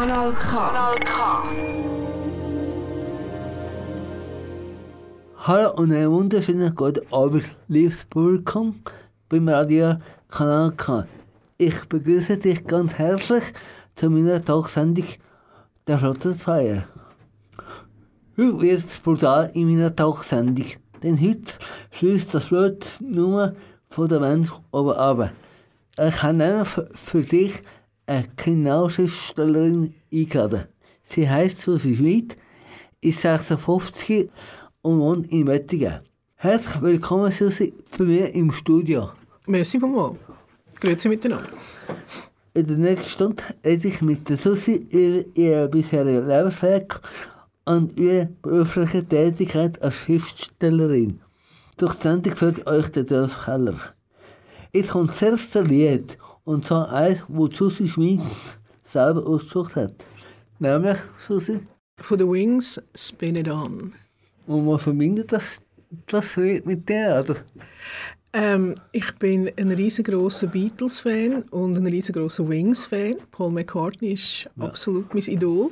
Kanal K. Kanal K. Hallo und einen wunderschönen guten Abend, liebes Publikum beim Radio Kanal K. Ich begrüße dich ganz herzlich zu meiner Talksendung der Schlottesfeier. Heute wird es brutal in meiner Talksendung, denn heute schließt das Blut nur von der Wand oben ab. Ich habe nämlich für, für dich eine Kriminalschriftstellerin eingeladen. Sie heißt Susi Schmid, ist 56 und wohnt in Wettingen. Herzlich willkommen, Susi, bei mir im Studio. Merci vielmals. Grüezi miteinander. In der nächsten Stunde rede ich mit der Susi über ihre bisherige Lebensweg und ihre berufliche Tätigkeit als Schriftstellerin. Durch die Sendung führt euch der Dolf Keller. Jetzt kommt das erste Lied, und zwar eins, wo Susi Schmid selber ausgesucht hat. Nämlich, Susi, Von den Wings Spin It On. und man verbindet das, das Lied mit der, oder? Ähm, ich bin ein riesengroßer Beatles-Fan und ein riesengroßer Wings-Fan. Paul McCartney ist absolut mein Idol.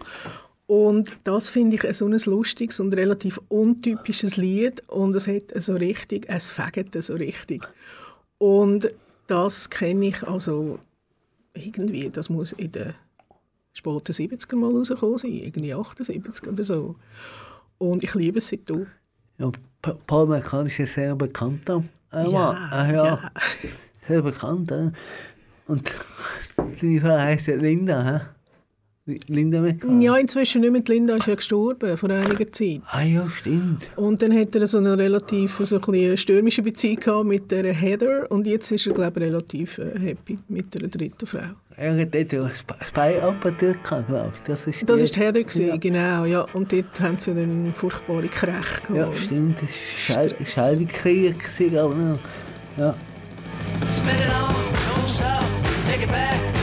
Und das finde ich so ein lustiges und relativ untypisches Lied und es hat so richtig, es so richtig. Und das kenne ich also irgendwie, das muss in den späten 70er mal rausgekommen sein, irgendwie 78 oder so. Und ich liebe es seitdem. Ja, Pa- Paul McCartney ist ja sehr bekannt. Äh, Ja, äh, ja, ja. Sehr bekannt. Äh. Und seine Frau heisst ja Linda. Hä? Linda McCartney. Ja, inzwischen nicht mehr. Die Linda ist ja gestorben vor einiger Zeit. Ah ja, stimmt. Und dann hat er so eine relativ so ein stürmische Beziehung gehabt mit der Heather und jetzt ist er, glaube ich, relativ äh, happy mit der dritten Frau. Er hat dort ja Sp- Spy-Apotheke gehabt, glaube ich. Das ist Das ist die Heather, gewesen, Ja. genau, ja. Und dort haben sie dann furchtbare Kräche gehabt. Ja, stimmt. Das war Scheid Scheidungskrieg, gewesen, glaube ich. Ja. Spin it on, don't stop, take it back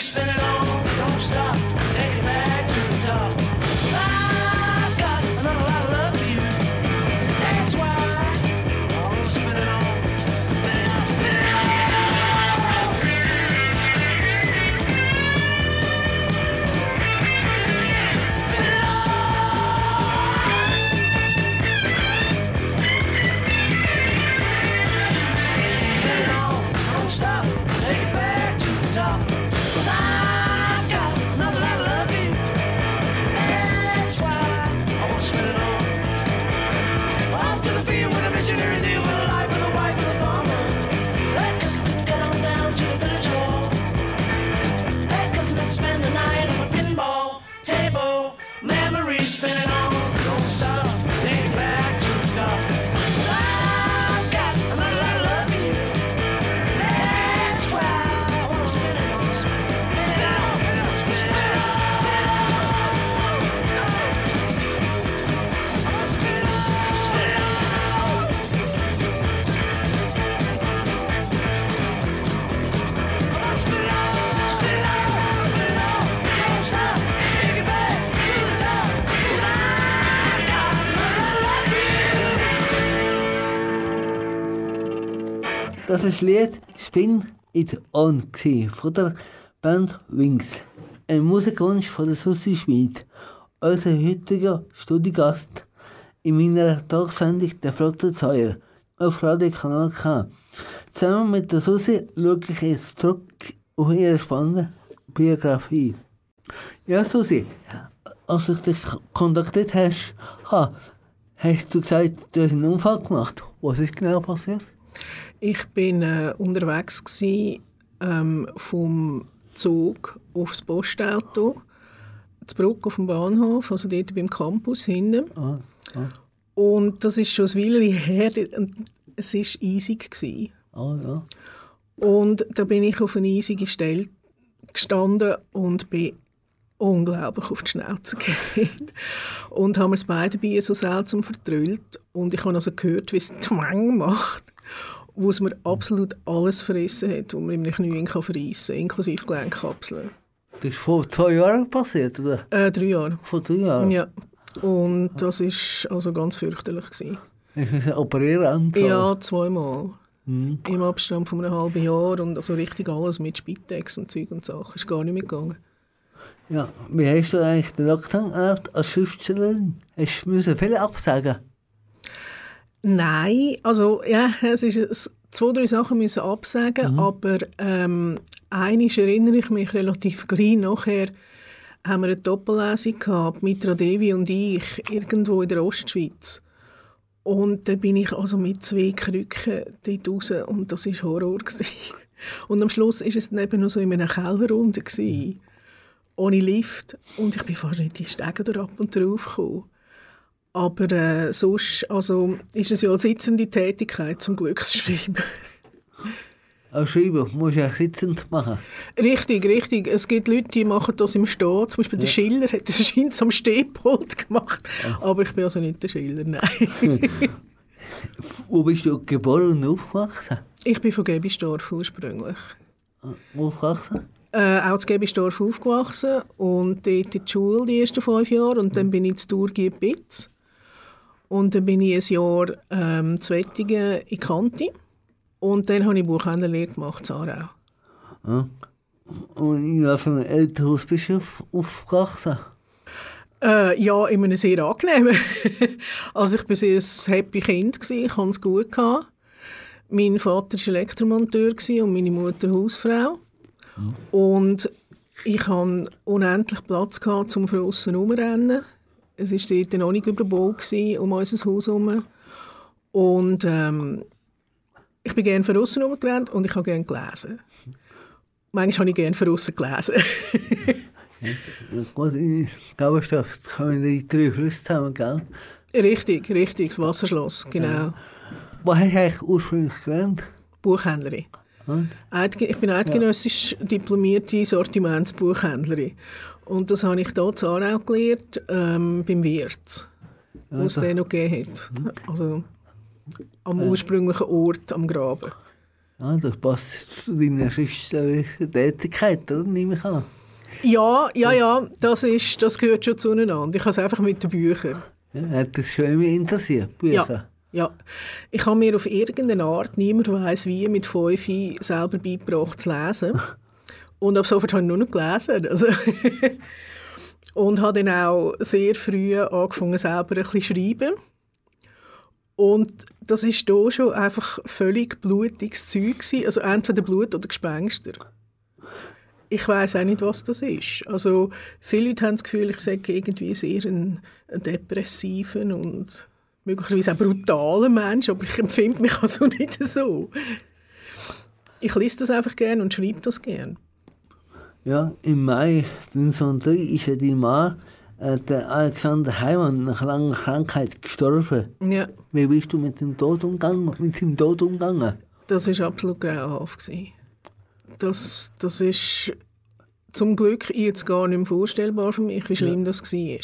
spin it on, don't stop, Das Lied Spin It On von der Band Wings. Ein Musikwunsch von der Susi Schmid, unser heutiger Studiogast in meiner Talksendung «Der Flotte Zeuer» auf Radio Kanal K. Zusammen mit der Susi schaue ich jetzt zurück auf ihre spannende Biografie. Ja, Susi, als ich dich kontaktiert hast, ha, hast du gesagt, du hast einen Unfall gemacht. Was ist genau passiert? Ich bin äh, unterwegs gsi, ähm, vom Zug aufs Postauto, zurück auf dem Bahnhof, also dort beim Campus hinten. Ah, Und das ist schon ein Weilchen her. Es war eisig. Gewesen. ah, ja. Und da bin ich auf eine eisige Stelle gestanden und bin unglaublich auf die Schnauze gegeben. Und haben wir es beide bei so seltsam vertrüllt. Und ich habe also gehört, wie es Twang macht, wo es mir absolut alles verrissen hat, was man im Knie kann kann, inklusive Gelenkkapseln. Das ist vor zwei Jahren passiert, oder? Äh, drei Jahre. Vor drei Jahren? Ja. Und das war also ganz fürchterlich. Gewesen. Ich muss operieren. Ja, zweimal. Mhm. Im Abstand von einem halben Jahr und also richtig alles mit Spitex und Zeug und Sachen. Ist gar nicht mehr gegangen. ja. Wie hast du eigentlich den Lockdown erlebt als Schriftstellerin? Hast du müssen viele absagen? Nein, also ja, es ist zwei, drei Sachen müssen absagen, aber ähm, eines erinnere ich mich relativ gleich nachher, haben wir eine Doppellesung gehabt, Mitra Devi und ich, irgendwo in der Ostschweiz. Und dann bin ich also mit zwei Krücken dort raus und das war Horror. Gewesen. Und am Schluss war es dann eben noch so in einer Kellerrunde, gewesen, ohne Lift. Und ich bin fast nicht die Stege ab und drauf gekommen. Aber äh, sonst also, ist es ja eine sitzende Tätigkeit, zum Glück zu schreiben. Als Schreiber musst du ja sitzend machen. richtig, richtig. Es gibt Leute, die machen das im Stehen. Zum Beispiel der Schiller hat das scheint am Stehpult gemacht. Aber ich bin also nicht der Schiller, nein. Wo bist du geboren und aufgewachsen? ich bin von Gebisdorf ursprünglich. Aufgewachsen? Äh, auch in Gebisdorf aufgewachsen und dort in die Schule die ersten fünf Jahre und dann bin ich zu Thurgi Bitz. Und dann bin ich ein Jahr ähm, zu Wettingen in Kanti. Und dann habe ich Buchhändlerlehre gemacht in Aarau. Ja. Und in welchem Elternhaus bist du auf, aufgewachsen? Äh, ja, in einem sehr angenehmen. also ich war sehr ein happy Kind, gewesen. ich hatte es gut. Gehabt. Mein Vater war Elektromonteur und meine Mutter Hausfrau. Und ich hatte unendlich Platz gehabt, um für aussen herumrennen. Es war dort noch nicht überbaut um unser Haus herum. Und ähm, ich bin gerne für aussen herumgerannt und ich habe gerne gelesen. Manchmal habe ich gerne für aussen gelesen. Gut, in Gauberstadt kommen die drei Flüsse zusammen, gell? richtig, richtig, das Wasserschloss, genau. Was hast du eigentlich ursprünglich gelernt? Buchhändlerin. Und? Ich bin eidgenössisch diplomierte Sortimentsbuchhändlerin. Und das habe ich hier in Aarau gelernt, ähm, beim Wirt, wo es den noch gegeben hat. Also am ursprünglichen Ort, am Graben. Ja, das passt zu deiner schriftstellerischen Tätigkeit, oder? Nehme ich an. Ja, ja, ja, das, ist, das gehört schon zueinander. Ich habe es einfach mit den Büchern. Ja, hat dich schon immer interessiert, Ja, Bücher? ja. Ich habe mir auf irgendeine Art, niemand weiß wie, mit fünf selber beigebracht zu lesen. Und ab sofort habe ich nur noch gelesen. Also und habe dann auch sehr früh angefangen, selber ein bisschen zu schreiben. Und das ist hier schon einfach völlig blutiges Zeug. Also entweder Blut oder Gespenster. Ich weiß auch nicht, was das ist. Also viele Leute haben das Gefühl, ich sage irgendwie sehr ein, ein depressiven und möglicherweise auch brutalen Mensch, aber ich empfinde mich also nicht so. Ich lese das einfach gerne und schreibe das gerne. Ja, im Mai 1903 ist ja dein Mann, äh, der Alexander Heimann, nach langer Krankheit gestorben. Ja, Wie bist du mit dem Tod umgegangen? Mit seinem Tod umgegangen? das war absolut grauenhaft. gewesen. Das, das ist zum Glück jetzt gar nicht mehr vorstellbar für mich, wie schlimm das war.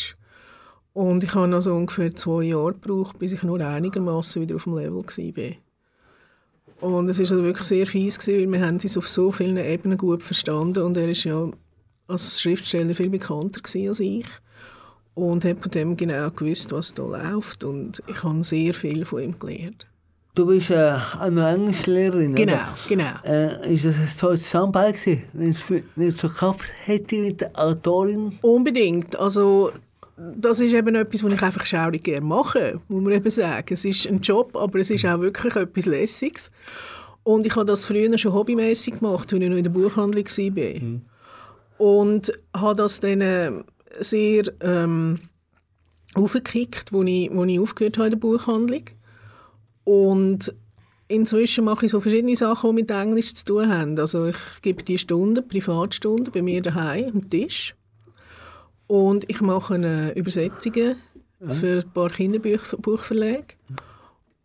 Und ich habe also ungefähr zwei Jahre gebraucht, bis ich nur einigermaßen wieder auf dem Level war. Und es war also wirklich sehr fies, gewesen, weil wir haben uns auf so vielen Ebenen gut verstanden und er ist ja als Schriftsteller viel bekannter als ich und hat von dem genau gewusst, was da läuft und ich habe sehr viel von ihm gelernt. Du bist äh, auch noch Englischlehrerin, Genau, oder? genau. Äh, ist das ein tolles Zusammenarbeit wenn es nicht so geklappt hätte mit der Autorin? Unbedingt. Also, das ist eben etwas, was ich einfach schaurig gerne mache, muss man eben sagen. Es ist ein Job, aber es ist auch wirklich etwas Lässiges. Und ich habe das früher schon hobbymäßig gemacht, als ich noch in der Buchhandlung war. Und habe das dann äh, sehr ähm, aufgekickt, als ich, wo ich aufgehört habe in der Buchhandlung. Und inzwischen mache ich so verschiedene Sachen, die mit Englisch zu tun haben. Also ich gebe die Stunden, Privatstunden, bei mir daheim am Tisch. Und ich mache Übersetzungen für ein paar Kinderbuchverlage.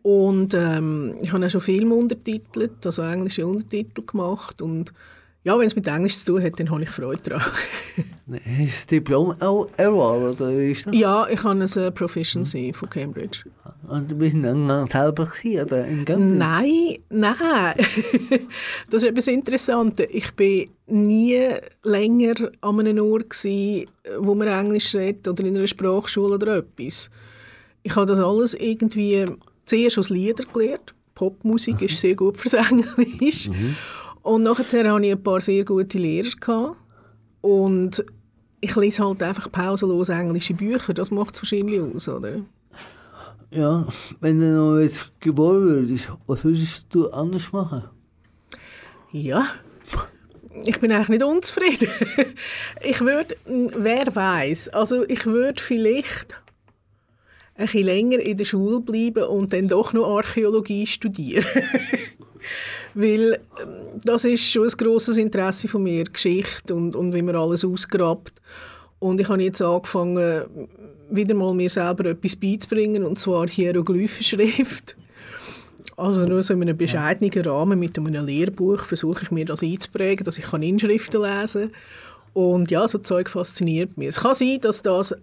Und ähm, ich habe auch schon Filme untertitelt, also englische Untertitel gemacht. Und Ja, wenn es mit Englisch zu tun hat, dann habe ich Freude daran. Hast du das Diplom auch erworben, oder wie ist das? ja, ich habe eine äh, Proficiency von Cambridge. Und du bist dann selber gewesen, oder in Cambridge? Nein, nein. das ist etwas Interessantes. Ich bin nie länger an einem Ort, gewesen, wo man Englisch redet oder in einer Sprachschule oder etwas. Ich habe das alles irgendwie zuerst aus Lieder gelernt. Popmusik ist sehr gut fürs Englisch. Und nachher hatte ich ein paar sehr gute Lehrer. Gehabt. Und ich lese halt einfach pausenlos englische Bücher. Das macht es wahrscheinlich aus, oder? Ja, wenn du noch jetzt geboren würdest, was würdest du anders machen? Ja. Ich bin eigentlich nicht unzufrieden. ich würde, wer weiß, also ich würde vielleicht ein bisschen länger in der Schule bleiben und dann doch noch Archäologie studieren. Weil ähm, das ist schon ein grosses Interesse von mir, Geschichte und, und wie man alles ausgrabt. Und ich habe jetzt angefangen, wieder mal mir selber etwas beizubringen, und zwar Hieroglyphenschrift. Also nur so in einem bescheidenen Rahmen mit einem Lehrbuch versuche ich mir das einzuprägen, dass ich kann Inschriften lesen kann. Und ja, so Zeug fasziniert mich. Es kann sein, dass das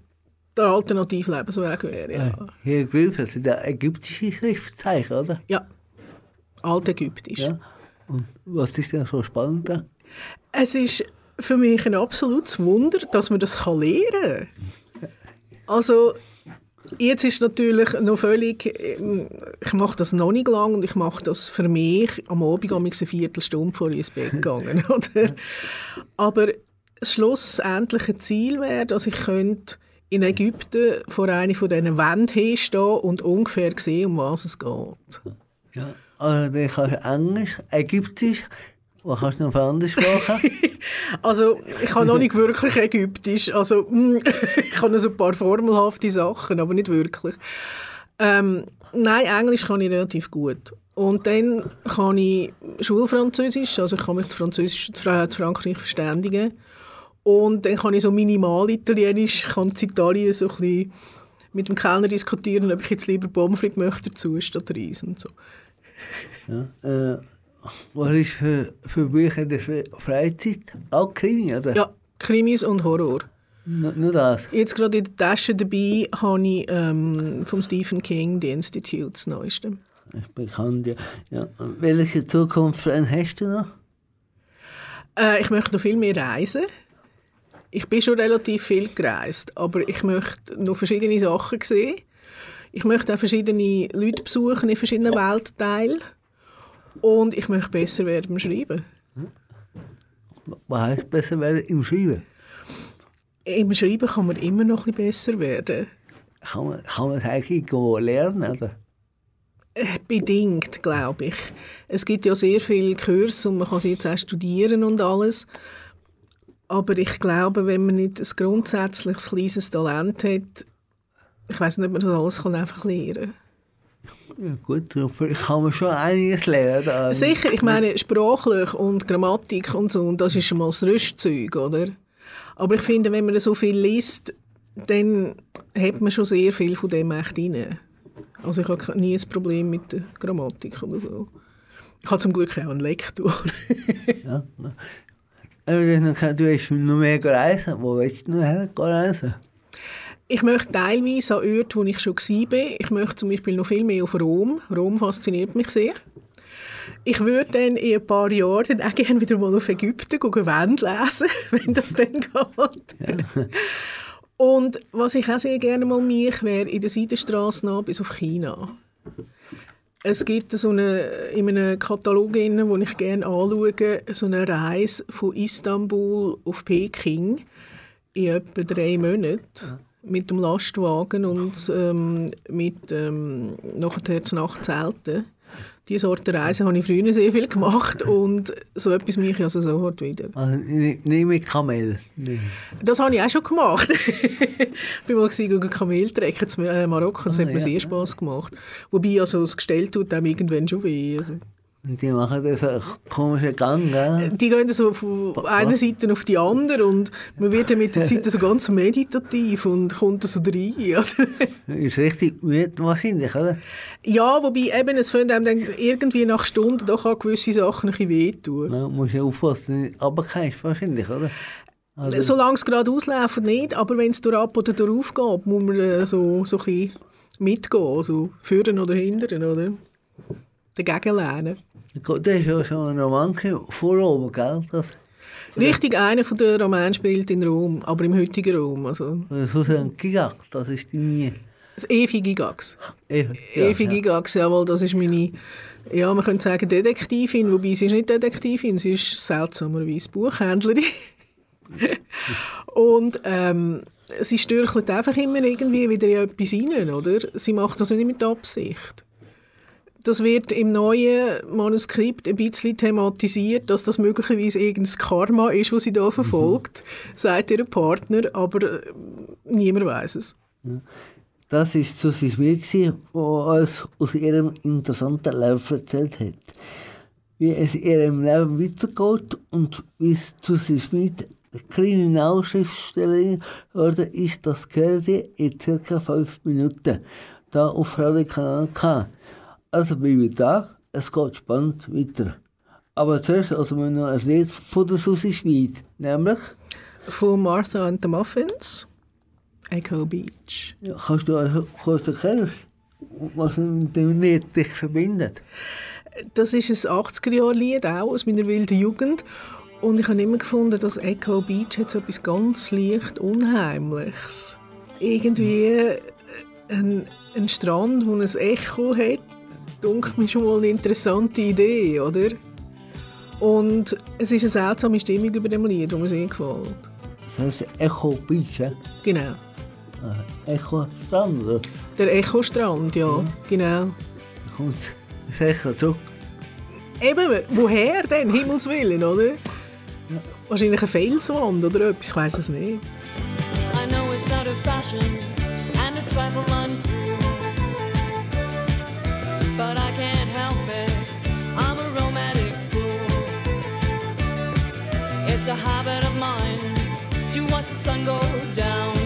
der alternative Lebensweg wäre. Ja, Hieroglyphen sind ja ägyptische Schriftzeichen, oder? ja. Altägyptisch. Ja. Und was ist denn so spannend da? Es ist für mich ein absolutes Wunder, dass man das kann lernen kann. Also, jetzt ist natürlich noch völlig, ich mache das noch nicht lang und ich mache das für mich am Abend am eine Viertelstunde vor ich ins Bett gegangen. Oder? Aber das schlussendliche Ziel wäre, dass ich könnte in Ägypten vor einer von diesen Wänden herstehen und ungefähr sehen, um was es geht. Ja. Also, kannst du Englisch, Ägyptisch, was kannst du noch für andere Sprachen? Also, ich kann noch nicht wirklich Ägyptisch. Also, mm, ich kann so ein paar formelhafte Sachen, aber nicht wirklich. Ähm, nein, Englisch kann ich relativ gut. Und dann kann ich Schulfranzösisch, also ich kann mich Französisch und Frankreich verständigen. Und dann kann ich so minimal Italienisch, kann in Italien so ein bisschen mit dem Kellner diskutieren, ob ich jetzt lieber Pommes frites möchte dazu statt Reis und so. Ja. Äh, was ist für, für Bücher der Fre- Freizeit? Auch Krimi, oder? Ja, Krimis und Horror. Nur, nur das? Jetzt gerade in der Tasche dabei habe ich ähm, vom Stephen King «The Institute» das Neueste. Ich bekannt, ja. ja. Welche Zukunftspläne hast du noch? Äh, ich möchte noch viel mehr reisen. Ich bin schon relativ viel gereist, aber ich möchte noch verschiedene Sachen sehen. Ich möchte auch verschiedene Leute besuchen in verschiedenen Weltteilen. Und ich möchte besser werden beim Schreiben. Was heißt besser werden im Schreiben? Im Schreiben kann man immer noch ein bisschen besser werden. Kann man, kann man es eigentlich lernen, oder? Äh, Bedingt, glaube ich. Es gibt ja sehr viele Kurse und man kann sie jetzt auch studieren und alles. Aber ich glaube, wenn man nicht ein grundsätzliches kleines Talent hat, ich weiß nicht, ob man das alles kann einfach lernen Ja, gut, vielleicht kann man schon einiges lernen. Da. Sicher, ich meine, sprachlich und Grammatik und so, und das ist schon mal das Rüstzeug, oder? Aber ich finde, wenn man so viel liest, dann hat man schon sehr viel von dem echt rein. Also ich habe nie ein Problem mit der Grammatik oder so. Ich habe zum Glück auch einen Lektor. Ja. Aber dann kann- du hast noch mehr reisen. Wo willst du noch reisen? Ich möchte teilweise an Orten, wo ich schon war. Ich möchte zum Beispiel noch viel mehr auf Rom. Rom fasziniert mich sehr. Ich würde dann in ein paar Jahren dann auch gerne wieder mal auf Ägypten gehen, Wände lesen, wenn das dann geht. Und was ich auch sehr gerne mal mich wäre, in der Seidenstraße nach bis auf China. Es gibt so eine, in einem Katalog, den ich gerne anschaue, so eine Reise von Istanbul auf Peking in etwa drei Monaten mit dem Lastwagen und ähm, mit ähm, nachher zur Nacht Zelten. Diese Sorte Reise habe ich früher sehr viel gemacht und so etwas mache ich also sofort wieder. Also nicht mit Kamel. Nee. Das habe ich auch schon gemacht. ich bin mal gegen Kamel trecken in äh, Marokko. Das Ah, hat mir ja, sehr ja. Spass gemacht. Wobei, also das Gestell tut einem irgendwann schon weh. Also, die machen das einen komischen Gang, gell? Die gehen so von einer Seite auf die andere und man wird dann mit der Zeit so ganz meditativ und kommt so rein. Oder? Ist richtig müde wahrscheinlich, oder? Ja, wobei eben, es fängt einem dann irgendwie nach Stunden doch an gewisse Sachen ein bisschen wehtun. Ja, musst ja aufpassen, nicht runterfällst wahrscheinlich, oder? Also, Solange es gerade ausläuft, nicht, aber wenn es durch ab oder durch aufgeht, muss man äh, so, so ein bisschen mitgehen, also führen oder hindern, oder? Dagegen lernen. Das ist ja schon ein Roman vor oben, gell? Das, Richtig, einer von den Romanen spielt in Rom, aber im heutigen Rom. Also so ein Gigak, das ist die nie. das Evi Gigax. Ja, Evi ja. Gigax, jawohl, das ist meine, ja, man könnte sagen Detektivin, wobei sie ist nicht Detektivin, sie ist seltsamerweise Buchhändlerin. Und ähm, sie stürchelt einfach immer irgendwie wieder in etwas rein, oder? Sie macht das nicht mit Absicht. Das wird im neuen Manuskript ein bisschen thematisiert, dass das möglicherweise irgendein Karma ist, das sie da verfolgt, sagt ihr Partner, aber äh, niemand weiß es. Das ist Susi Schmidt, die uns aus ihrem interessanten Leben erzählt hat. Wie es ihrem Leben weitergeht und wie es Susi Schmidt Kriminalschriftstellerin geworden ist, das gehört ihr in circa fünf Minuten. Da auf Radio Kanal K. Also bin ich da, es geht spannend weiter. Aber zuerst also wir noch ein Lied von der Susi Schmid, nämlich, Von Martha and the Muffins, Echo Beach. ja, kannst du also kurz erklären, was mit dem Lied dich verbindet? Das ist ein 80er-Jahre-Lied, auch aus meiner wilden Jugend. Und ich habe immer gefunden, dass Echo Beach hat so etwas ganz leicht Unheimliches. Irgendwie ein, ein Strand, wo ein Echo hat, dunkelt mir schon mal eine interessante Idee, oder? Und es ist eine seltsame Stimmung über dem Lied, die mir sehr gefällt. Das heißt Echo Beach, ja? Genau. Echo Strand, oder? Der Echo-Strand, ja, genau. Da kommt das Echo zurück. Eben, woher denn? Himmelswillen, oder? Wahrscheinlich eine Felswand oder etwas, ich weiß es nicht. A habit of mine to watch the sun go down.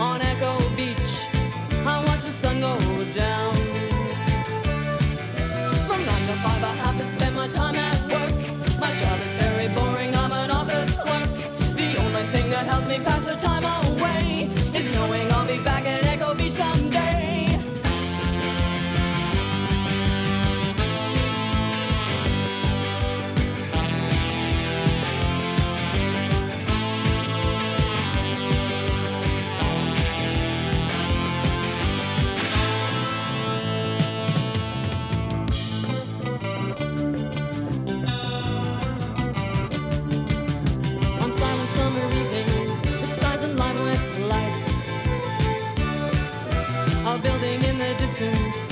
On Echo Beach, I watch the sun go down. From nine to five, I have to spend my time at work. My job is very boring, I'm an office clerk. The only thing that helps me pass the time away distance,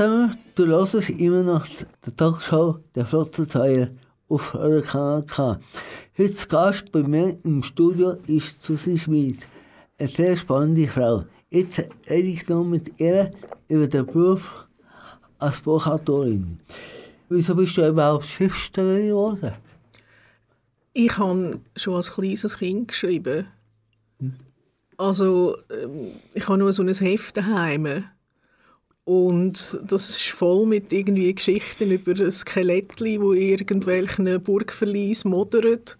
zusammen, du hörst immer noch die Talkshow der Flottenzeiler auf eurem Kanal K. Heute Gast bei mir im Studio ist Susi Schmid, eine sehr spannende Frau. Jetzt rede ich noch mit ihr über den Beruf als Buchautorin. Wieso bist du überhaupt Schriftstellerin geworden? Ich habe schon als kleines Kind geschrieben. Also, ähm, ich habe nur so ein Heft daheim. Und das ist voll mit irgendwie Geschichten über ein Skelettli, wo irgendwelchen Burgverlies modert.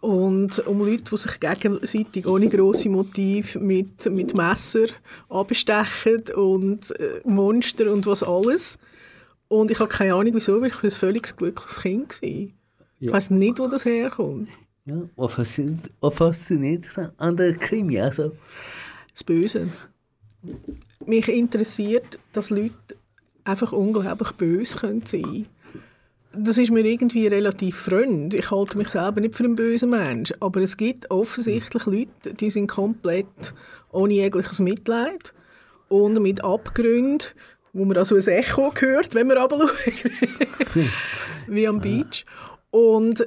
Und um Leute, die sich gegenseitig ohne grosse Motiv mit, mit Messer abstechen und äh, Monster und was alles. Und ich habe keine Ahnung, wieso, weil ich ein völlig glückliches Kind war. Ich Ja. weiß nicht, wo das herkommt. Ja, was fasziniert, an der Krimi? Also, Das Böse. Mich interessiert, dass Leute einfach unglaublich böse können sein können. Das ist mir irgendwie relativ fremd. Ich halte mich selber nicht für einen bösen Mensch. Aber es gibt offensichtlich Leute, die sind komplett ohne jegliches Mitleid und mit Abgründen, wo man also ein Echo hört, wenn man runterschaut. Wie am Beach. Und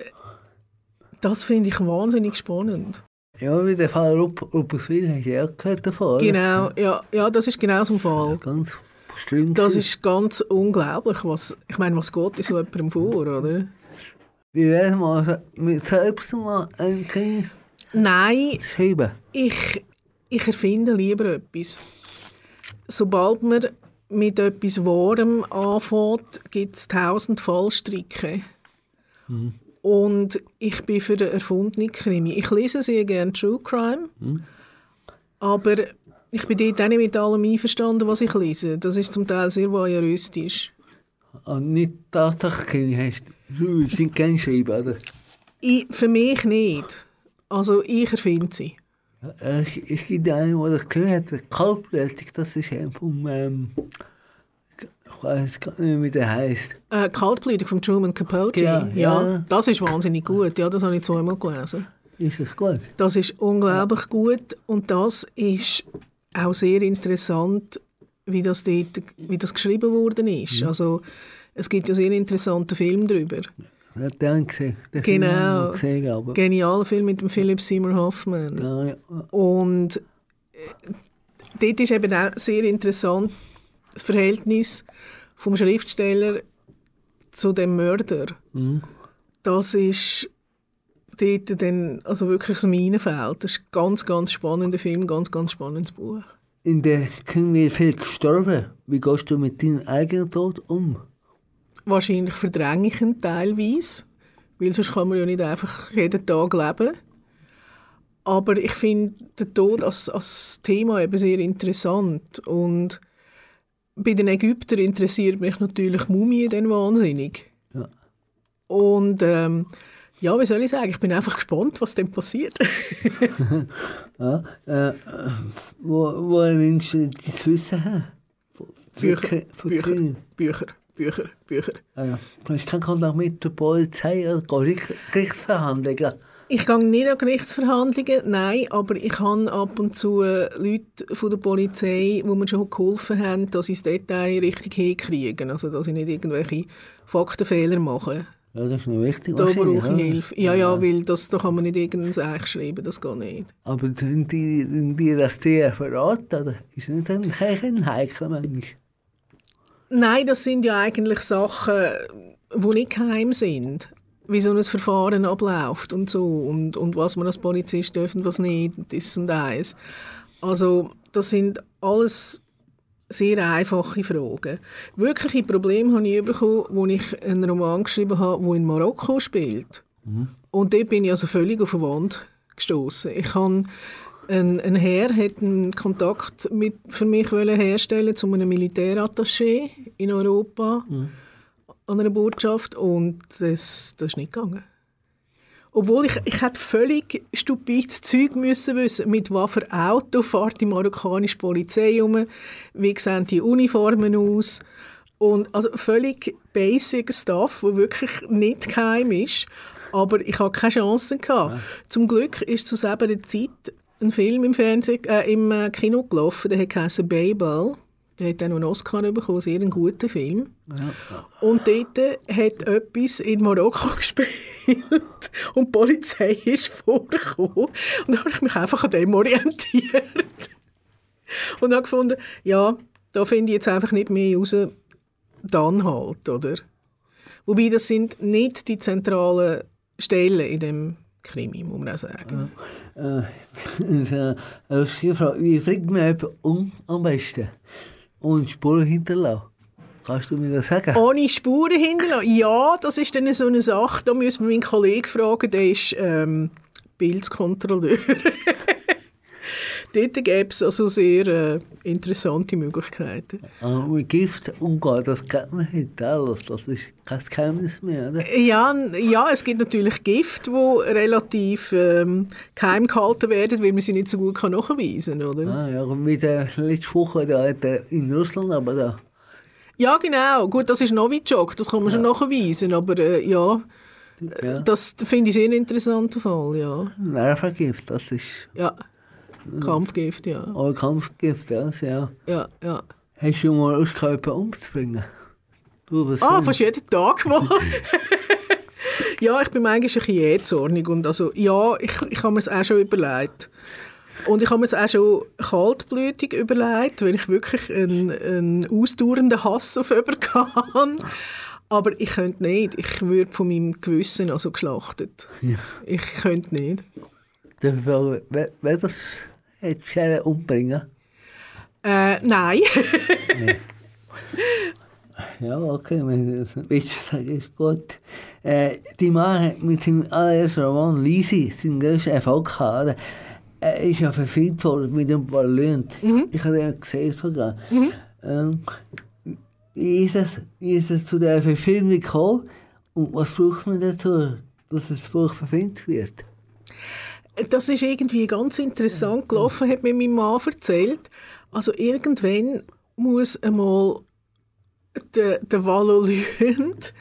das finde ich wahnsinnig spannend. Ja, wie der Fall Rupp- Rupperswil hast du ja auch gehört davon. Genau, ja, ja, das ist genau so ein Fall. Ganz schlimm. Das ist ganz unglaublich. Was, ich meine, was geht in so jemandem vor, oder? Wie wäre es mal mit selbst mal ein Krimi Nein, schreiben? ich, ich erfinde lieber etwas. Sobald man mit etwas Wahrem anfängt, gibt es tausend Fallstricke. Und ich bin für den erfundenen Krimi. Ich lese sehr gerne True Crime, aber ich bin dort auch nicht mit allem einverstanden, was ich lese. Das ist zum Teil sehr voyeuristisch. Und nicht tatsächlich Krimi hast. Du sind kein Schreiber, oder? Ich, für mich nicht. Also ich erfinde sie. Es, es gibt einen, der das gehört hat, Kaltblütig, das ist ein vom, ähm, ich weiß gar nicht, wie der heißt. Äh, Kaltblütig von Truman Capote. Ja, ja, ja. das ist wahnsinnig gut. Ja, das habe ich zweimal gelesen. Ist das gut? Das ist unglaublich gut und das ist auch sehr interessant, wie das, dort, wie das geschrieben worden ist. Mhm. Also es gibt ja sehr interessante Filme darüber. Habe den gesehen. Den Film Genau. ich gesehen, aber. Genialer Film mit dem Philip Seymour Hoffman. Ja, ja. Und äh, dort ist eben auch sehr interessant das Verhältnis vom Schriftsteller zu dem Mörder. Mhm. Das ist dort dann also wirklich ein Minenfeld. Das ist ein ganz, ganz spannender Film, ganz, ganz spannendes Buch. In der Krimi viel gestorben. Wie gehst du mit deinem eigenen Tod um? Wahrscheinlich verdränge ich ihn teilweise, weil sonst kann man ja nicht einfach jeden Tag leben. Aber ich finde den Tod als, als Thema eben sehr interessant. Und bei den Ägyptern interessiert mich natürlich Mumie dann wahnsinnig. Ja. Und ähm, ja, wie soll ich sagen, ich bin einfach gespannt, was dann passiert. Ja, äh, wo, wo nimmst du das Wissen her? Von- Bücher, für Bücher, Krimi? Bücher, Bücher, Bücher. Ah, ja. Du hast keinen Kontakt mit der Polizei oder Gericht- Gerichtsverhandlungen? Ich gehe nicht an Gerichtsverhandlungen, nein, aber ich habe ab und zu äh, Leute von der Polizei, die mir schon geholfen haben, dass sie das Detail richtig hinkriegen. Also, dass ich nicht irgendwelche Faktenfehler mache. Ja, das ist noch wichtig. Da brauche ich? Hilfe. Ja, ja, weil das, da kann man nicht irgendein Seich schreiben, das geht nicht. Aber sind die, sind die das dir verraten? Oder ist nicht ein, ein heikler Mensch? Nein, das sind ja eigentlich Sachen, die nicht geheim sind. Wie so ein Verfahren abläuft und so. Und, und was man als Polizist darf und was nicht. Das und eins. Also, das sind alles sehr einfache Fragen. Wirkliche Probleme habe ich bekommen, als ich einen Roman geschrieben habe, der in Marokko spielt. Und dort bin ich also völlig auf die Wand gestoßen. Ich habe ein, ein Herr hat einen Kontakt mit, für mich wollen herstellen zu einem Militärattaché in Europa an einer Botschaft und das, das ist nicht gegangen. Obwohl ich, ich hätte völlig stupides Zeug müssen wissen, mit was für Auto fährt die marokkanische Polizei um, wie sehen die Uniformen aus und also völlig basic Stuff, wo wirklich nicht geheim ist, aber ich hatte keine Chance gehabt. Zum Glück ist zu selber Zeit ein Film im Fernsehen, äh, im äh, Kino gelaufen, der heißt Babel. Der hat auch noch einen Oscar bekommen, sehr einen guten Film. Und dort hat etwas in Marokko gespielt und die Polizei ist vorgekommen. Und da habe ich mich einfach an dem orientiert. Und habe gefunden, ja, da finde ich jetzt einfach nicht mehr raus, dann halt, oder? Wobei, das sind nicht die zentralen Stellen in dem Krimi, muss man auch sagen. Äh, das ist eine lustige Frage. Wie bringt man jemanden um am besten? Und Spuren hinterlassen? Kannst du mir das sagen? Ohne Spuren hinterlassen? Ja, das ist dann so eine Sache. Da müssen wir meinen Kollegen fragen, der ist ähm, Bildkontrolleur. Dort gäbe es also sehr äh, interessante Möglichkeiten. Ah, mit Gift umgehen, das kennt man heute alles. Das ist kein Geheimnis mehr, oder? Ja, ja, es gibt natürlich Gift, die relativ ähm, geheim gehalten werden, weil man sie nicht so gut kann nachweisen kann. Oder? Ah, ja, wie der letzte Woche da, in Russland, aber da. Ja, genau. Gut, das ist Novichok, das kann man schon nachweisen. Aber äh, ja, Ja. das finde ich sehr interessanter Fall. Ja. Nervengift, das ist. ja. Kampfgift, ja. Oder Kampfgift, ja. ja. ja, ja. Hast du mal Lust gehabt, jemanden umzubringen? Du, was Ah, fast jeden Tag mal. ja, ich bin manchmal ein bisschen jähzornig. Und also, ja, ich, ich habe mir es auch schon überlegt. Und ich habe mir es auch schon kaltblütig überlegt, weil ich wirklich einen, einen ausdauernden Hass auf jemanden habe. Aber ich könnte nicht. Ich würde von meinem Gewissen also geschlachtet. Ich könnte nicht. Darf ich fragen, wer, wer das hätte gerne umbringen? Äh, nein. Ja, okay, du willst, sagen, ist gut. Äh, die Mann hat mit seinem allerersten Roman Lisi seinen grössten Erfolg gehabt. Er ist ja verfilmt worden mit dem Ballon. Ich habe den gesehen sogar. Ähm, wie, ist es, wie ist es zu der Verfilmung gekommen und was braucht man dazu, dass das Buch verfilmt wird? Das ist irgendwie ganz interessant gelaufen, hat mir mein Mann erzählt. Also irgendwann muss einmal der, der Valo Lünd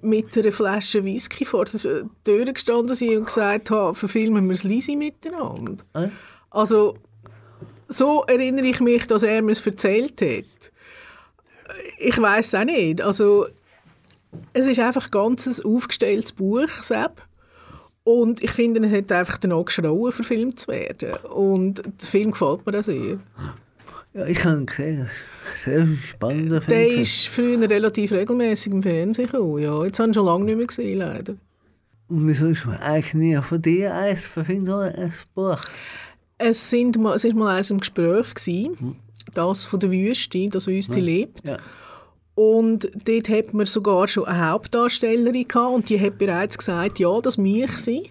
mit einer Flasche Whisky vor der Tür gestanden sein und gesagt haben, verfilmen wir das Lisi miteinander. Äh? Also so erinnere ich mich, dass er mir es erzählt hat. Ich weiß auch nicht. Also es ist einfach ganz ein aufgestelltes Buch, Sepp. Und ich finde, er hat einfach danach geschrauen, verfilmt zu werden. Und der Film gefällt mir auch sehr. Ja, ich habe ihn gesehen. Sehr spannender Film. Der ist früher relativ regelmäßig im Fernsehen gekommen. Ja, jetzt habe ich ihn schon lange nicht mehr gesehen, leider. Und wieso ist man eigentlich nie von dir eins verfilmt worden, ein Buch? Es, sind mal, es ist mal eins im Gespräch, gewesen, das von der Wüste, das Wüste lebt. Ja. Und dort hat man sogar schon eine Hauptdarstellerin gehabt und die hat bereits gesagt, ja, das mich sie.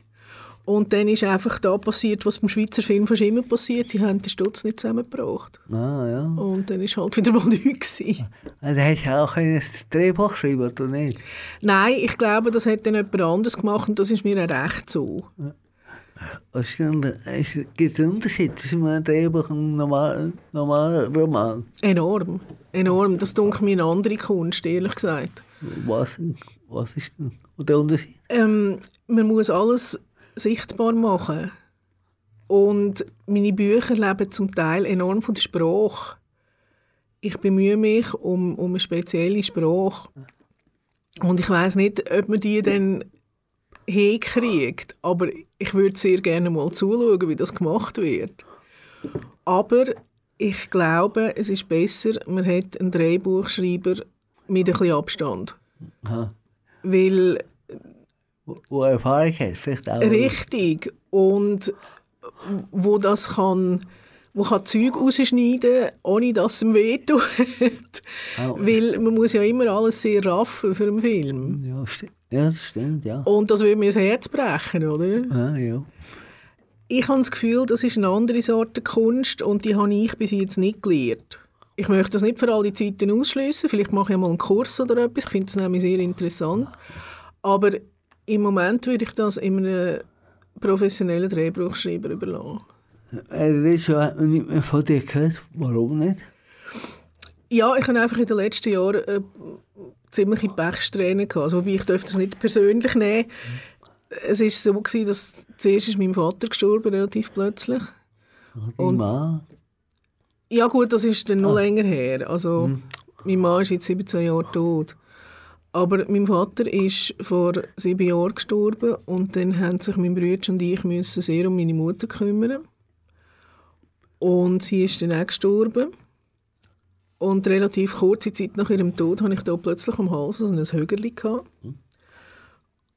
Und dann ist einfach da passiert, was beim Schweizer Film fast immer passiert. Sie haben den Stutz nicht zusammengebracht. Ah, ja. Und dann ist halt wieder mal nichts gewesen. Also, hast du auch ein Drehbuch geschrieben, oder nicht? Nein, ich glaube, das hat dann jemand anderes gemacht und das ist mir auch recht so. Ist, gibt es einen Unterschied zwischen einem Drehbuch und einem normalen, normalen Roman? Enorm. Enorm. Das dunkelt mir eine andere Kunst, ehrlich gesagt. Was, was ist denn der Unterschied? Ähm, man muss alles sichtbar machen. Und meine Bücher leben zum Teil enorm von der Sprache. Ich bemühe mich um, um eine spezielle Sprache. Und ich weiß nicht, ob man die dann hinkriegt. Aber ich würde sehr gerne mal zuschauen, wie das gemacht wird. Aber ich glaube, es ist besser, man hat einen Drehbuchschreiber mit ein bisschen Abstand. Aha. Weil Wo- Wo Erfahrung hast, vielleicht auch. Richtig. Und wo das kann, wo kann Zeug rausschneiden, ohne dass es ihm wehtut. Au. Weil man muss ja immer alles sehr raffen für einen Film. Ja, ja, das stimmt, ja. Und das würde mir das Herz brechen, oder? Ah, ja. Ich habe das Gefühl, das ist eine andere Sorte Kunst und die habe ich bis jetzt nicht gelernt. Ich möchte das nicht für alle Zeiten ausschließen. Vielleicht mache ich mal einen Kurs oder etwas. Ich finde das nämlich sehr interessant. Aber im Moment würde ich das einem professionellen Drehbuchschreiber überlassen. Äh, Letztes Jahr hat man nicht mehr von dir gehört. Warum nicht? Ja, ich habe einfach in den letzten Jahren äh, ziemliche Pechsträhnen gehabt. Also, wobei ich darf das nicht persönlich nehmen. Es war so, gewesen, dass zuerst ist mein Vater gestorben, relativ plötzlich. Die Und- Mann. Ja gut, das ist dann noch länger her. Also mein Mann ist jetzt 17 Jahre tot. Aber mein Vater ist vor sieben Jahren gestorben und dann haben sich mein Bruder und ich müssen sehr um meine Mutter kümmern. Und sie ist dann auch gestorben. Und relativ kurze Zeit nach ihrem Tod hatte ich da plötzlich am Hals so ein Högerli. Gehabt.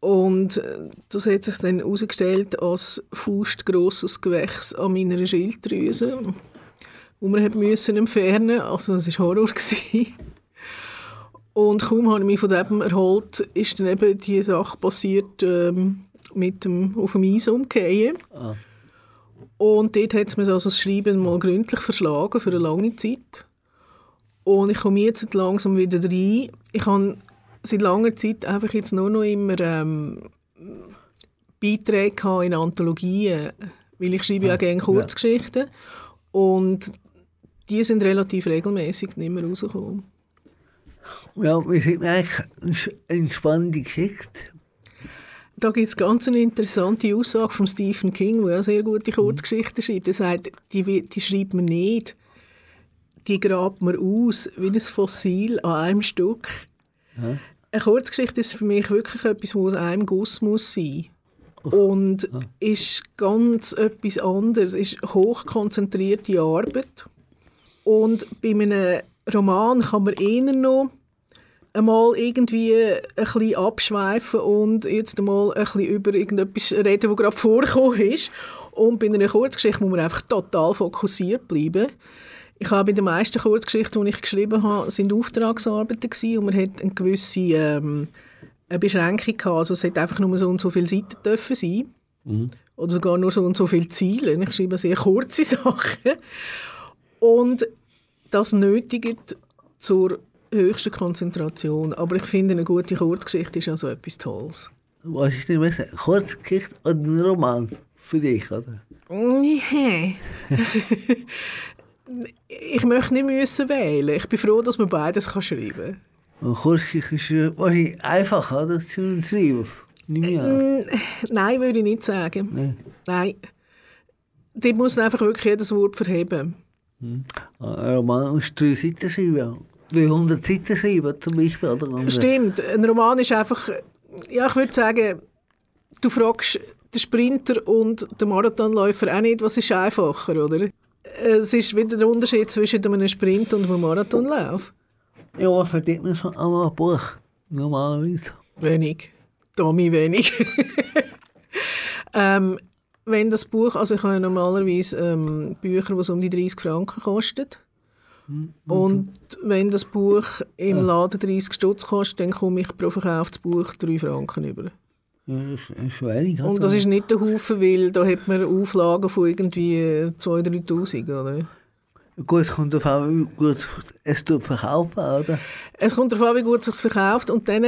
Und äh, das hat sich dann herausgestellt als faustgrosses Gewächs an meiner Schilddrüse, wo man hat müssen entfernen Also es war Horror. Gewesen. Und kaum habe ich mich von dem erholt, ist dann eben die Sache passiert ähm, mit dem auf dem Eis umgehen. Und dort hat es mir also das Schreiben mal gründlich verschlagen für eine lange Zeit. Und ich komme jetzt langsam wieder rein. Ich habe seit langer Zeit einfach jetzt nur noch immer ähm, Beiträge in Anthologien, weil ich schreibe ja gerne Kurzgeschichten. Und die sind relativ regelmäßig nicht mehr rausgekommen. Ja, wir sind eigentlich eine spannende Geschichte. Da gibt es ganz eine interessante Aussage von Stephen King, der ja sehr gute Kurzgeschichten schreibt. Er sagt, die, die schreibt man nicht, die grabt man aus wie ein Fossil an einem Stück. Eine Kurzgeschichte ist für mich wirklich etwas, was aus einem Guss muss sein und ist ganz etwas anderes, ist hochkonzentrierte Arbeit. Und bei einem Roman kann man eher noch einmal irgendwie ein bisschen abschweifen und jetzt einmal ein bisschen über irgendetwas reden, was gerade vorgekommen ist. Und bei einer Kurzgeschichte muss man einfach total fokussiert bleiben. Ich habe bei den meisten Kurzgeschichten, die ich geschrieben habe, sind Auftragsarbeiten gewesen und man hat eine gewisse ähm, eine Beschränkung gehabt. Also es hat einfach nur so und so viele Seiten dürfen sein. Oder sogar nur so und so viele Ziele. Ich schreibe sehr kurze Sachen. Und das nötigt zur höchsten Konzentration. Aber ich finde, eine gute Kurzgeschichte ist also etwas Tolles. Was ist denn besser? Kurzgeschichte oder ein Roman für dich, oder? Nee. ich möchte nicht müssen wählen. Ich bin froh, dass man beides kann schreiben kann. Kurzgeschichte ist äh, wahrscheinlich einfacher, oder? Zu schreiben. Mm, Nein, würde ich nicht sagen. Nein. Nein. Dort muss man einfach wirklich jedes Wort verheben. Ein Roman muss drei Seiten schreiben. 300 Seiten schreiben zum Beispiel. Oder? Stimmt. Ein Roman ist einfach, ja, ich würde sagen, du fragst den Sprinter und den Marathonläufer auch nicht, was ist einfacher, oder? Es ist wieder der Unterschied zwischen einem Sprint und einem Marathonlauf. Ja, verdient man schon einmal ein Buch. Normalerweise. Wenig. Tommy, wenig. ähm, wenn das Buch, also ich habe ja normalerweise ähm, Bücher, die um die 30 Franken kosten. Und wenn das Buch im Laden 30 Stutz kostet, dann komme ich pro verkauftes Buch 3 Franken über. Wenig. Und das ist nicht der Haufen, weil da hat man Auflagen von irgendwie 2'000, 3'000, oder? Gut, es kommt auf an, wie gut es du verkaufen, oder? Es kommt darauf an, wie gut es sich verkauft und dann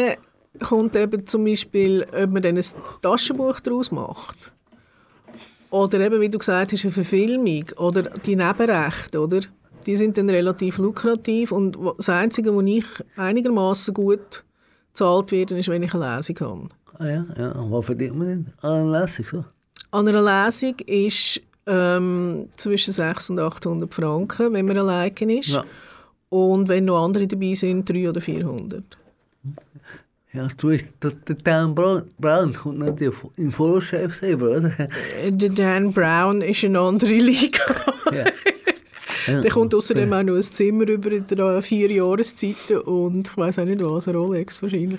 kommt eben zum Beispiel, ob man dann ein Taschenbuch daraus macht. Oder eben, wie du gesagt hast, eine Verfilmung oder die Nebenrechte, oder? Die sind dann relativ lukrativ und das Einzige, wo ich einigermaßen gut bezahlt werde, ist, wenn ich eine Lesung habe. Ah ja, ja. Und was verdient man denn an einer Lesung? So? An einer Lesung ist ähm, zwischen 600 und 800 Franken, wenn man alleine ist. Ja. Und wenn noch andere dabei sind, 300 oder 400. Ja, du weißt, der, der Dan Brown, kommt natürlich in Vorchef selber, oder? Äh, Der Dan Brown ist eine andere Liga. Ja. Ja. Der kommt außerdem auch noch ein Zimmer über in der vier Jahreszeiten und ich weiß auch nicht was, Rolex wahrscheinlich.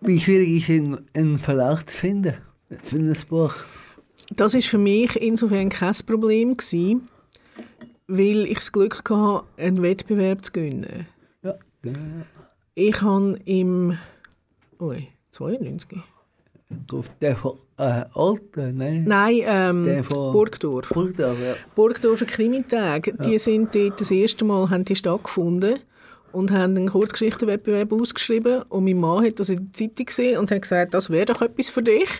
Wie schwierig ist ein, einen Verlag zu finden für ein Buch? Das ist für mich insofern kein Problem gewesen, weil ich das Glück hatte, einen Wettbewerb zu gewinnen. Ja. ja. Ich habe im ui, 92? Auf der von äh, Alten, nein? Nein, ähm, Der von- Burgdorf. Burgdorf, ja. Burgdorfer Krimitage, die sind dort das erste Mal haben die stattgefunden und haben einen Kurzgeschichtenwettbewerb ausgeschrieben und mein Mann hat das in der Zeitung gesehen und hat gesagt, das wäre doch etwas für dich.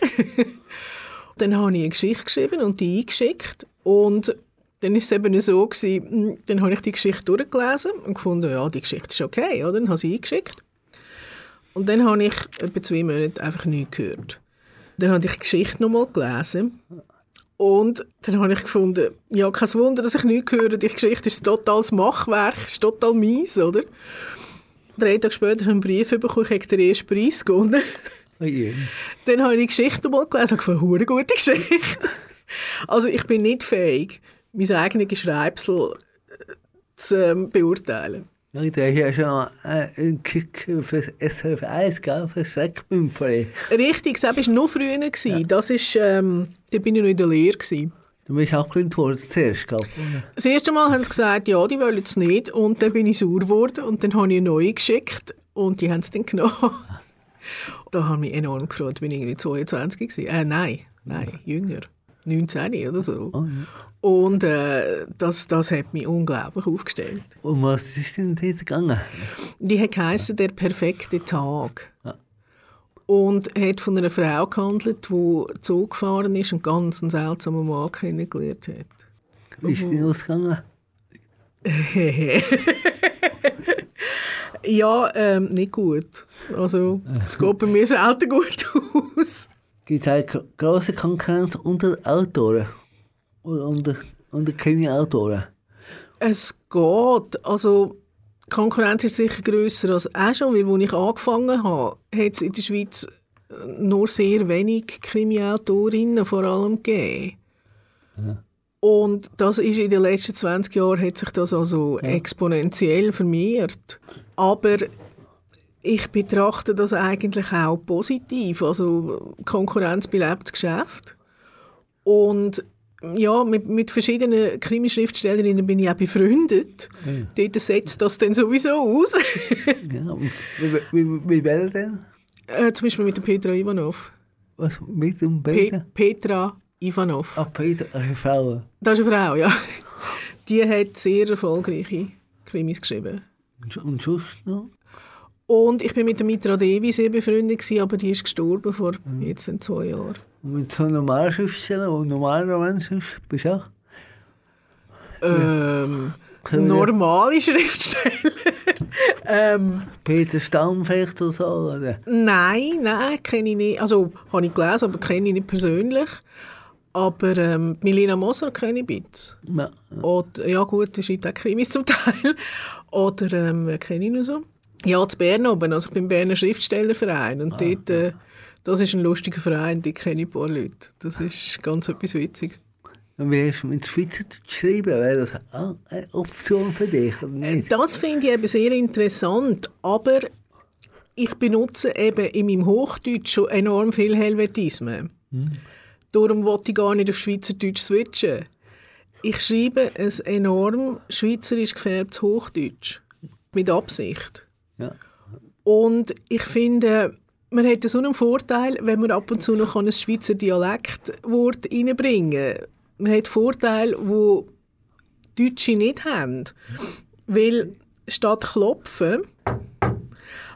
dann habe ich eine Geschichte geschrieben und die eingeschickt und dann ist es eben so gewesen, mh, dann habe ich die Geschichte durchgelesen und gefunden, ja, die Geschichte ist okay, oder? Dann habe ich sie eingeschickt und dann habe ich etwa zwei Monate einfach nichts gehört. Dann habe ich die Geschichte nochmal gelesen Und dann habe ich gefunden, ja, kein Wunder, dass ich nichts höre. Die Geschichte ist totales Machwerk, ist total mies, oder? Drei Tage später habe ich einen Brief bekommen, ich habe den ersten Preis gewonnen. Oh. Dann habe ich die Geschichte mal gelesen und gefunden, eine gute Geschichte. Also ich bin nicht fähig, mein eigenes Schreibsel äh, zu ähm, beurteilen. Ja, da hast ja schon äh, einen Geschichte für das SRF 1, gell? Für Schreckbümpfeli. Richtig, das war noch früher. gewesen. Das ist, ähm, da bin ich noch in der Lehre. Gewesen. Du bist abgelehnt worden zuerst, gell? Das erste Mal haben sie gesagt, ja, die wollen es nicht. Und dann bin ich sauer geworden und dann habe ich eine neue geschickt und die haben es dann genommen. da habe ich mich enorm gefreut, bin ich irgendwie 22 gewesen. Äh, nein, nein, jünger. 19 oder so. Oh, ja. Und äh, das, das hat mich unglaublich aufgestellt. Und was ist denn dort gegangen? Die hat der perfekte Tag. Ja. Und hat von einer Frau gehandelt, die Zug gefahren ist und ganz einen seltsamen Mann kennengelernt hat. Wie ist denn ausgegangen? Ja, ähm, nicht gut. Also, es geht bei mir selten gut aus. Gibt es halt große Konkurrenz unter Autoren? Oder unter, unter Krimi-Autoren? Es geht. Also, die Konkurrenz ist sicher grösser als auch schon, weil als ich angefangen habe, hat es in der Schweiz äh, nur sehr wenig Krimi-Autorinnen vor allem gegeben. Und das ist in den letzten 20 Jahren hat sich das also exponentiell vermehrt. Aber ich betrachte das eigentlich auch positiv. Also Konkurrenz belebt das Geschäft. Und ja, mit, mit verschiedenen Krimi-Schriftstellerinnen bin ich auch befreundet. Dort setzt das dann sowieso aus. Ja, und wie, wie, wie wäre denn? äh, zum Beispiel mit der Petra Ivanov. Was mit dem Pe Peter? Petra Ivanov. Ach, Peter, eine Frau. Das ist eine Frau, ja. Die hat sehr erfolgreiche Krimis geschrieben. Und- Und sonst noch? Und ich bin mit der Mitra Devi sehr befreundet, gewesen, aber die ist gestorben vor jetzt in zwei Jahren. Und mit so normalen Schriftsteller, der normaler Mensch ist, bist du auch? Ähm, wir- normale Schriftsteller. ähm, Peter Stamm vielleicht oder so, oder? nein, nein, kenne ich nicht. Also, habe ich gelesen, aber kenne ich nicht persönlich. Aber ähm, Milena Moser kenne ich ein bisschen. Ja. Oder, ja gut, die schreibt auch Krimis zum Teil. Oder ähm, kenne ich noch so? Ja, zu Bern oben, also ich bin im Berner Schriftstellerverein und dort, äh, das ist ein lustiger Verein, dort kenne ich ein paar Leute. Das ist ganz etwas Witziges. Und wie hast du mit Schweizerdeutsch geschrieben? Wäre das auch eine Option für dich, oder nicht? Das finde ich eben sehr interessant, aber ich benutze eben in meinem Hochdeutsch schon enorm viel Helvetismen. Darum wollte ich gar nicht auf Schweizerdeutsch switchen. Ich schreibe ein enorm schweizerisch gefärbtes Hochdeutsch. Mit Absicht. Ja. Und ich finde, man hat so einen Vorteil, wenn man ab und zu noch ein Schweizer Dialektwort reinbringen kann. Man hat Vorteile, wo Deutsche nicht haben. Weil statt klopfen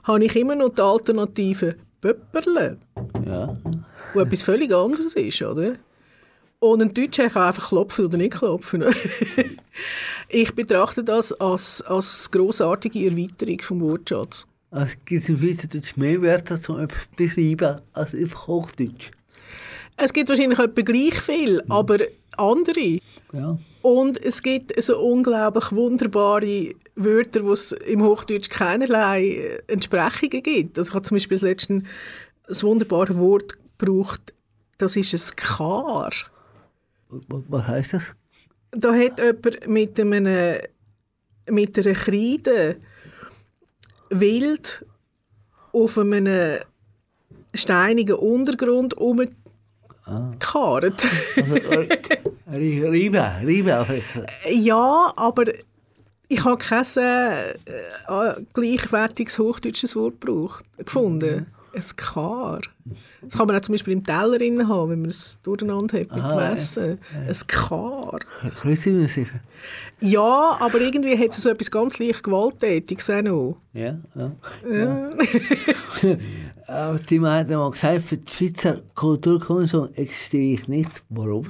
habe ich immer noch die Alternative Pöpperle, Ja. wo etwas völlig anderes ist, oder? Und ein Deutscher kann einfach klopfen oder nicht klopfen. ich betrachte das als, als grossartige Erweiterung vom Wortschatz. Also gibt es im Schweizerdeutsch mehr Wörter zum etwas beschreiben als auf Hochdeutsch? Es gibt wahrscheinlich etwa gleich viel, aber andere. Ja. Und es gibt so unglaublich wunderbare Wörter, wo es im Hochdeutsch keinerlei äh, Entsprechungen gibt. Also ich habe zum Beispiel das letzte das wunderbare Wort gebraucht, das ist ein Kar. Was, heisst das? Da hat jemand mit, einem, mit einer Kreide wild auf einem steinigen Untergrund rumgekarrt. Also, äh, Riebe, Riebe vielleicht. Ja, aber ich habe kein äh, äh, gleichwertiges hochdeutsches Wort gebraucht, gefunden. Ein Kar. Das kann man auch zum Beispiel im Teller drin haben, wenn man es durcheinander hat mit Aha, dem Essen. Ein Kar. Sicher. Ja, aber irgendwie hat es so etwas ganz leicht Gewalttätiges auch noch. Ja, ja. Ja. Aber die haben mal gesagt, für die Schweizer Kulturkommission existiere ich nicht. Warum?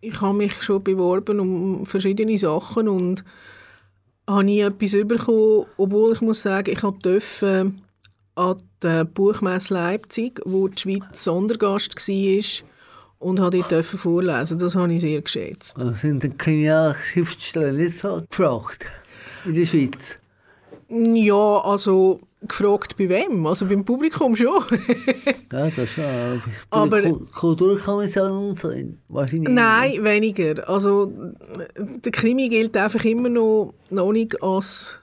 Ich habe mich schon beworben um verschiedene Sachen und habe nie etwas bekommen, obwohl ich muss sagen, ich durfte an der Buchmesse Leipzig, wo die Schweiz Sondergast war und habe dort vorlesen. Das habe ich sehr geschätzt. Also sind die Kriminalschriftsteller nicht so gefragt in der Schweiz? Ja, also gefragt bei wem? Also beim Publikum schon. Ja, das schon. aber Aber- Kulturkommission. Wahrscheinlich Nein, weniger. Also der Krimi gilt einfach immer noch, noch nicht als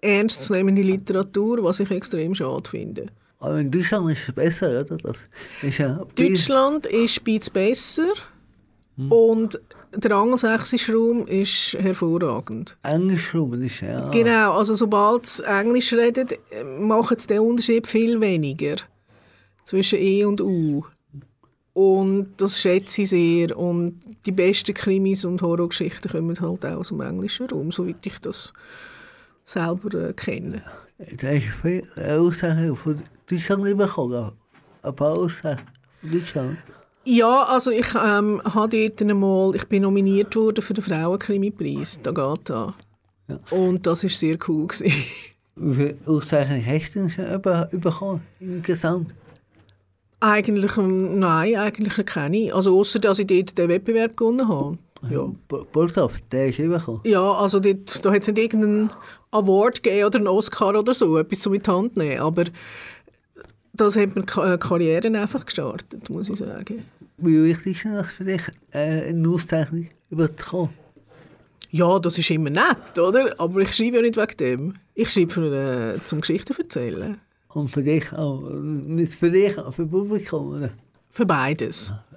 ernstzunehmende Literatur, was ich extrem schade finde. Aber in Deutschland ist es besser, oder? Das ist ja Deutschland ist ein bisschen besser und der angelsächsische Raum ist hervorragend. Englisch das ist ja. Genau, also sobald sie Englisch reden, äh, machen sie den Unterschied viel weniger zwischen E und U. Und das schätze ich sehr. Und die besten Krimis und Horrorgeschichten kommen halt auch aus dem englischen Raum, soweit ich das selber äh, kenne. Da ist viel Aussagen von Deutschland bekommen. Ein paar Aussagen von Deutschland. Ja, also ich ähm, habe dort einmal, ich bin nominiert worden für den Frauenkrimi-Preis, da geht da. Ja. Und das war sehr cool. Gewesen. Wie viele Auszeichnungen hast du denn schon bekommen insgesamt? eigentlich, ähm, nein, eigentlich keine. Also außer dass ich dort den Wettbewerb gewonnen habe. Ja. Burgdorf, der ist bekommen. Ja, also dort, da hat es nicht irgendeinen Award gegeben oder einen Oscar oder so, etwas zum in die Hand nehmen. Aber das hat mir äh, Karrieren einfach gestartet, muss ich sagen. Wie wichtig ist das für dich, äh, eine Auszeichnung überzukommen? Ja, das ist immer nett, oder? Aber ich schreibe ja nicht wegen dem. Ich schreibe für, äh, zum Geschichten erzählen. Und für dich auch. Nicht für dich, für Publikum, oder? Für beides. Auch.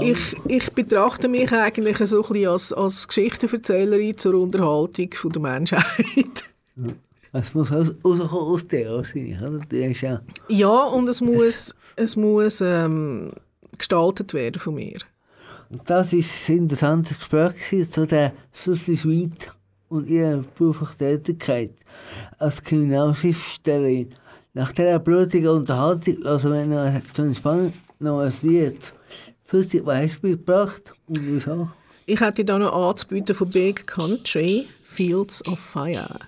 Ich, ich betrachte mich eigentlich so ein bisschen als, als Geschichtenerzählerin zur Unterhaltung von der Menschheit. Es muss aus, aus dir wahrscheinlich, oder? Der ist ja... Ja, und es muss, es muss ähm, gestaltet werden von mir. Das war ein interessantes Gespräch zu der Susi Schmidt und ihrer beruflichen Tätigkeit als Kriminalschriftstellerin. Nach dieser blutigen Unterhaltung lassen wir noch noch ein Lied. Hast du mitgebracht und wieso? Ich hätte da noch anzubieten von Big Country, Fields of Fire.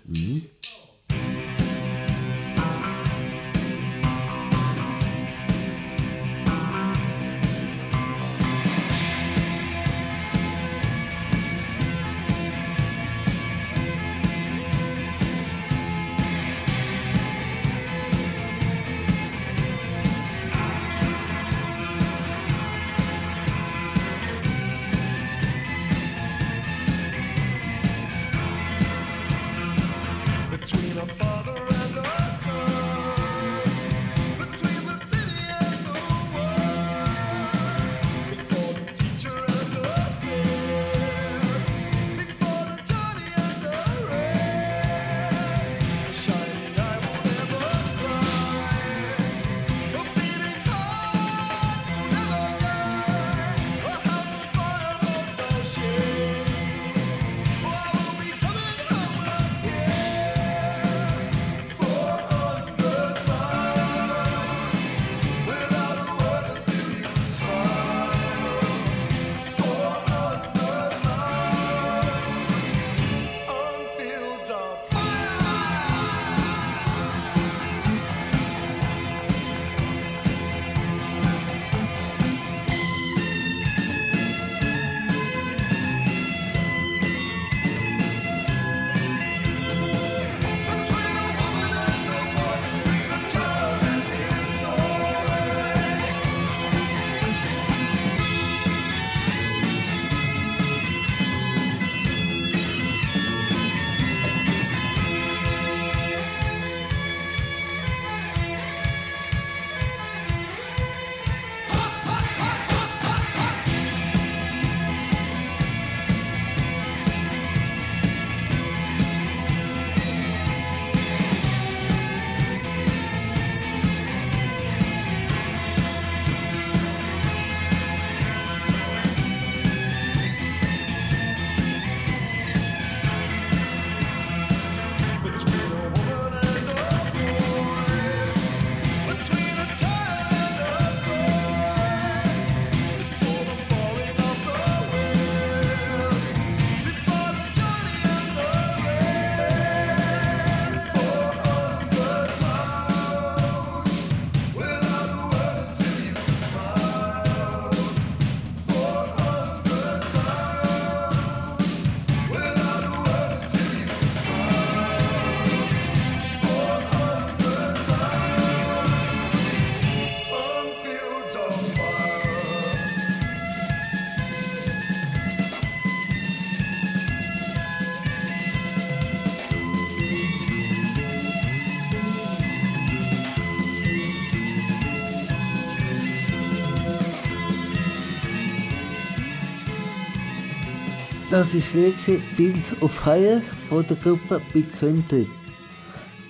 Das ist letzte Fields of Fire von der Gruppe Big Country.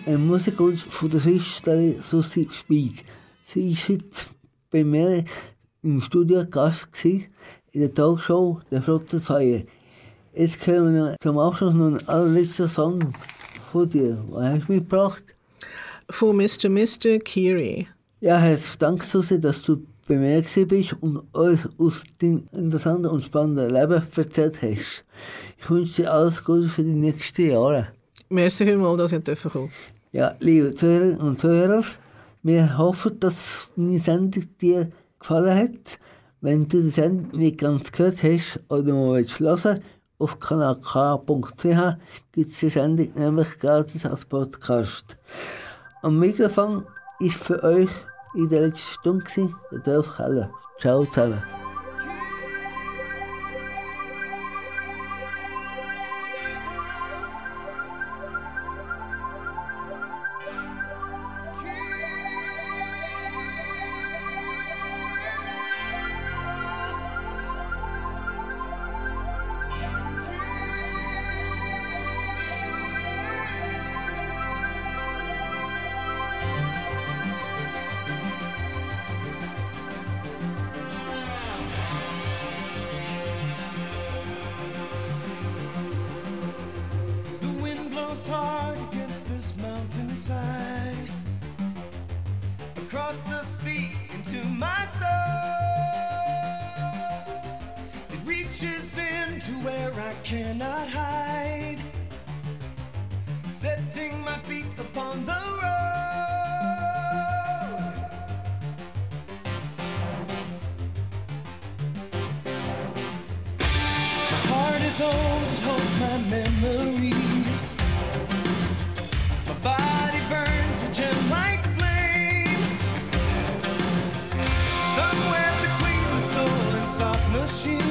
Ein Musikwunsch von der Schriftstellerin Susi Spied. Sie war heute bei mir im Studio Gast gewesen, in der Talkshow «Der Flotte Feier». Jetzt hören wir zum Abschluss noch einen allerletzten Song von dir. Was hast du mitgebracht? Von Mr. Mr. Kiri. Ja, herzlichen Dank, Susi, dass du gewesen bist und uns aus deinem interessanten und spannenden Leben erzählt hast. Ich wünsche dir alles Gute für die nächsten Jahre. Merci vielmals, dass ich kommen durfte. Ja, liebe Zuhörer und Zuhörer, wir hoffen, dass meine Sendung dir gefallen hat. Wenn du die Sendung nicht ganz gehört hast oder mal willst hören auf kanalk.ch gibt es die Sendung nämlich gratis als Podcast. Am Mikrofon ist für euch in der letzten Stunde der Dolf Keller. Ciao zusammen. she